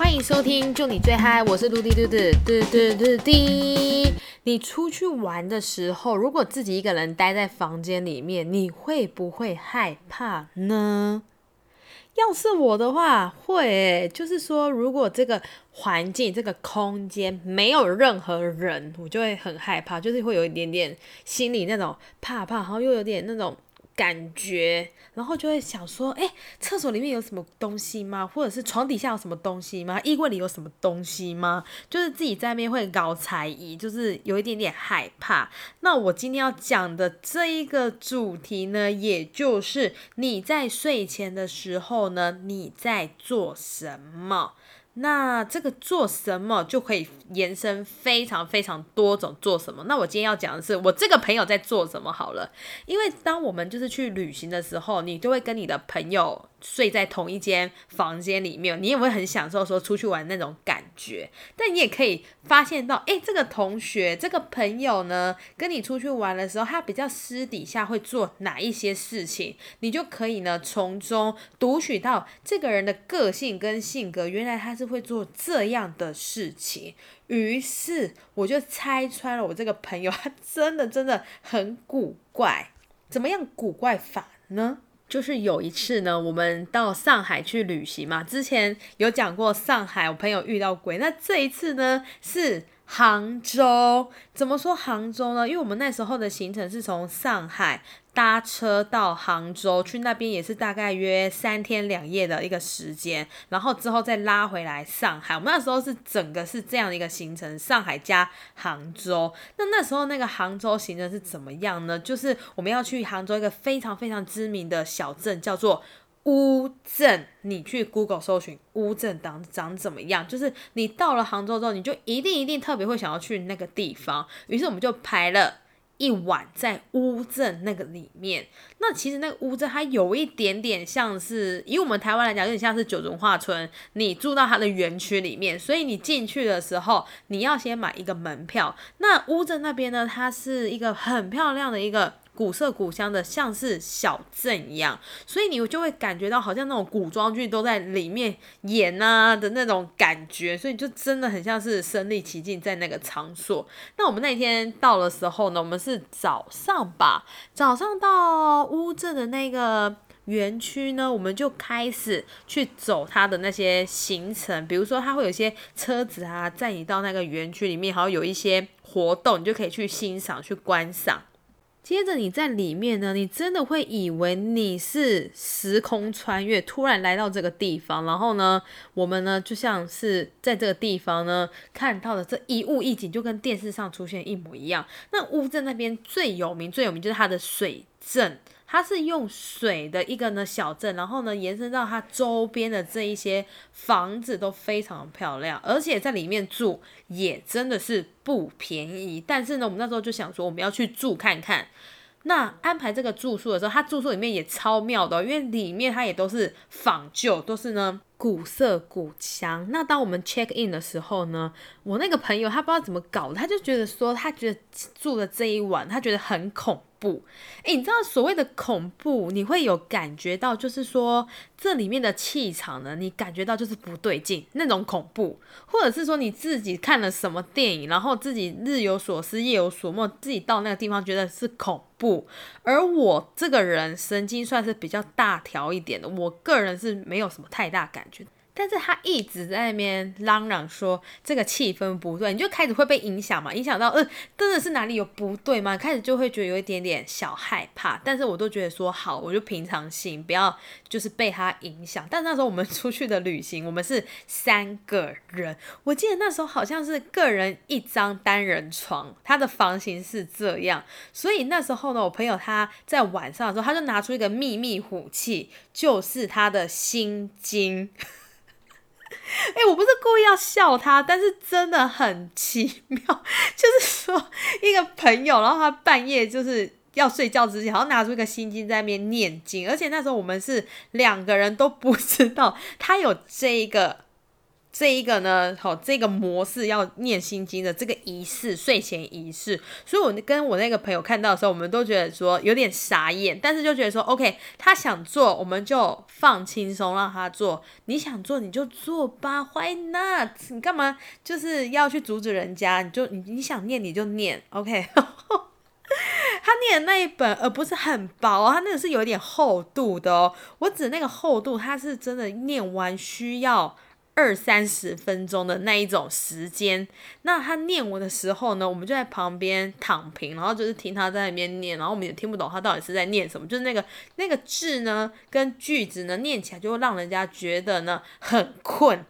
欢迎收听，就你最嗨，我是嘟滴嘟嘟嘟嘟嘟滴。你出去玩的时候，如果自己一个人待在房间里面，你会不会害怕呢？要是我的话，会诶，就是说，如果这个环境、这个空间没有任何人，我就会很害怕，就是会有一点点心里那种怕怕，然后又有点那种。感觉，然后就会想说，哎，厕所里面有什么东西吗？或者是床底下有什么东西吗？衣柜里有什么东西吗？就是自己在那边会搞猜疑，就是有一点点害怕。那我今天要讲的这一个主题呢，也就是你在睡前的时候呢，你在做什么？那这个做什么就可以延伸非常非常多种做什么？那我今天要讲的是我这个朋友在做什么好了，因为当我们就是去旅行的时候，你就会跟你的朋友。睡在同一间房间里面，你也会很享受说出去玩那种感觉。但你也可以发现到，哎，这个同学、这个朋友呢，跟你出去玩的时候，他比较私底下会做哪一些事情，你就可以呢从中读取到这个人的个性跟性格。原来他是会做这样的事情，于是我就拆穿了我这个朋友，他真的真的很古怪。怎么样古怪法呢？就是有一次呢，我们到上海去旅行嘛，之前有讲过上海，我朋友遇到鬼。那这一次呢是杭州，怎么说杭州呢？因为我们那时候的行程是从上海。搭车到杭州去那边也是大概约三天两夜的一个时间，然后之后再拉回来上海。我们那时候是整个是这样的一个行程，上海加杭州。那那时候那个杭州行程是怎么样呢？就是我们要去杭州一个非常非常知名的小镇，叫做乌镇。你去 Google 搜寻乌镇长长怎么样？就是你到了杭州之后，你就一定一定特别会想要去那个地方。于是我们就排了。一晚在乌镇那个里面，那其实那个乌镇它有一点点像是，以我们台湾来讲，有点像是九龙化村。你住到它的园区里面，所以你进去的时候，你要先买一个门票。那乌镇那边呢，它是一个很漂亮的一个。古色古香的，像是小镇一样，所以你就会感觉到好像那种古装剧都在里面演啊的那种感觉，所以就真的很像是身临其境在那个场所。那我们那天到的时候呢，我们是早上吧，早上到乌镇的那个园区呢，我们就开始去走它的那些行程，比如说它会有一些车子啊载你到那个园区里面，还有有一些活动，你就可以去欣赏、去观赏。接着你在里面呢，你真的会以为你是时空穿越，突然来到这个地方，然后呢，我们呢就像是在这个地方呢看到的这一物一景，就跟电视上出现一模一样。那乌镇那边最有名、最有名就是它的水镇。它是用水的一个呢小镇，然后呢延伸到它周边的这一些房子都非常漂亮，而且在里面住也真的是不便宜。但是呢，我们那时候就想说我们要去住看看。那安排这个住宿的时候，它住宿里面也超妙的，因为里面它也都是仿旧，都是呢古色古香。那当我们 check in 的时候呢，我那个朋友他不知道怎么搞的，他就觉得说他觉得住的这一晚他觉得很恐。怖，诶，你知道所谓的恐怖，你会有感觉到，就是说这里面的气场呢，你感觉到就是不对劲那种恐怖，或者是说你自己看了什么电影，然后自己日有所思夜有所梦，自己到那个地方觉得是恐怖。而我这个人神经算是比较大条一点的，我个人是没有什么太大感觉。但是他一直在那边嚷嚷说这个气氛不对，你就开始会被影响嘛？影响到，呃，真的是哪里有不对吗？开始就会觉得有一点点小害怕。但是我都觉得说好，我就平常心，不要就是被他影响。但那时候我们出去的旅行，我们是三个人，我记得那时候好像是个人一张单人床，他的房型是这样。所以那时候呢，我朋友他在晚上的时候，他就拿出一个秘密武器，就是他的心经。哎，我不是故意要笑他，但是真的很奇妙。就是说，一个朋友，然后他半夜就是要睡觉之前，然后拿出一个心经在那边念经，而且那时候我们是两个人都不知道他有这一个这一个呢，好，这个模式要念心经的这个仪式，睡前仪式，所以我跟我那个朋友看到的时候，我们都觉得说有点傻眼，但是就觉得说，OK，他想做，我们就放轻松让他做，你想做你就做吧，Why not？你干嘛就是要去阻止人家？你就你你想念你就念，OK。他念的那一本，而不是很薄哦，他那个是有点厚度的哦。我指那个厚度，他是真的念完需要。二三十分钟的那一种时间，那他念我的时候呢，我们就在旁边躺平，然后就是听他在那边念，然后我们也听不懂他到底是在念什么，就是那个那个字呢跟句子呢念起来就会让人家觉得呢很困。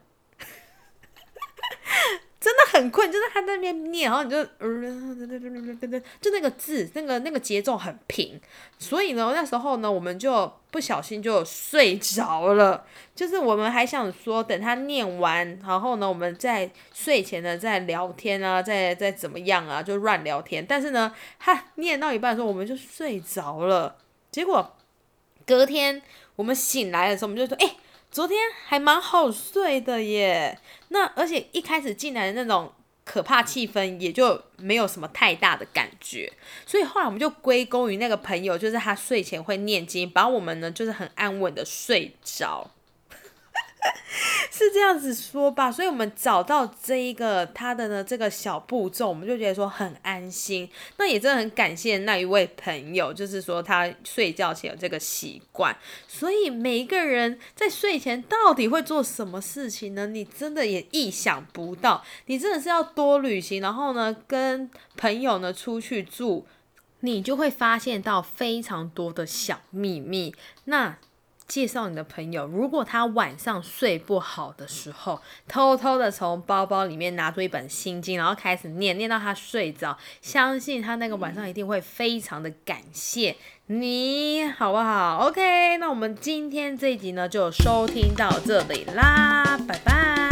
真的很困，就是他在那边念，然后你就，就那个字，那个那个节奏很平，所以呢，那时候呢，我们就不小心就睡着了。就是我们还想说，等他念完，然后呢，我们在睡前呢再聊天啊，再再怎么样啊，就乱聊天。但是呢，他念到一半的时候，我们就睡着了。结果隔天我们醒来的时候，我们就说，哎。昨天还蛮好睡的耶，那而且一开始进来的那种可怕气氛也就没有什么太大的感觉，所以后来我们就归功于那个朋友，就是他睡前会念经，把我们呢就是很安稳的睡着。是这样子说吧，所以我们找到这一个他的呢这个小步骤，我们就觉得说很安心。那也真的很感谢那一位朋友，就是说他睡觉前有这个习惯。所以每一个人在睡前到底会做什么事情呢？你真的也意想不到。你真的是要多旅行，然后呢跟朋友呢出去住，你就会发现到非常多的小秘密。那介绍你的朋友，如果他晚上睡不好的时候，偷偷的从包包里面拿出一本心经，然后开始念，念到他睡着，相信他那个晚上一定会非常的感谢你，好不好？OK，那我们今天这一集呢就收听到这里啦，拜拜。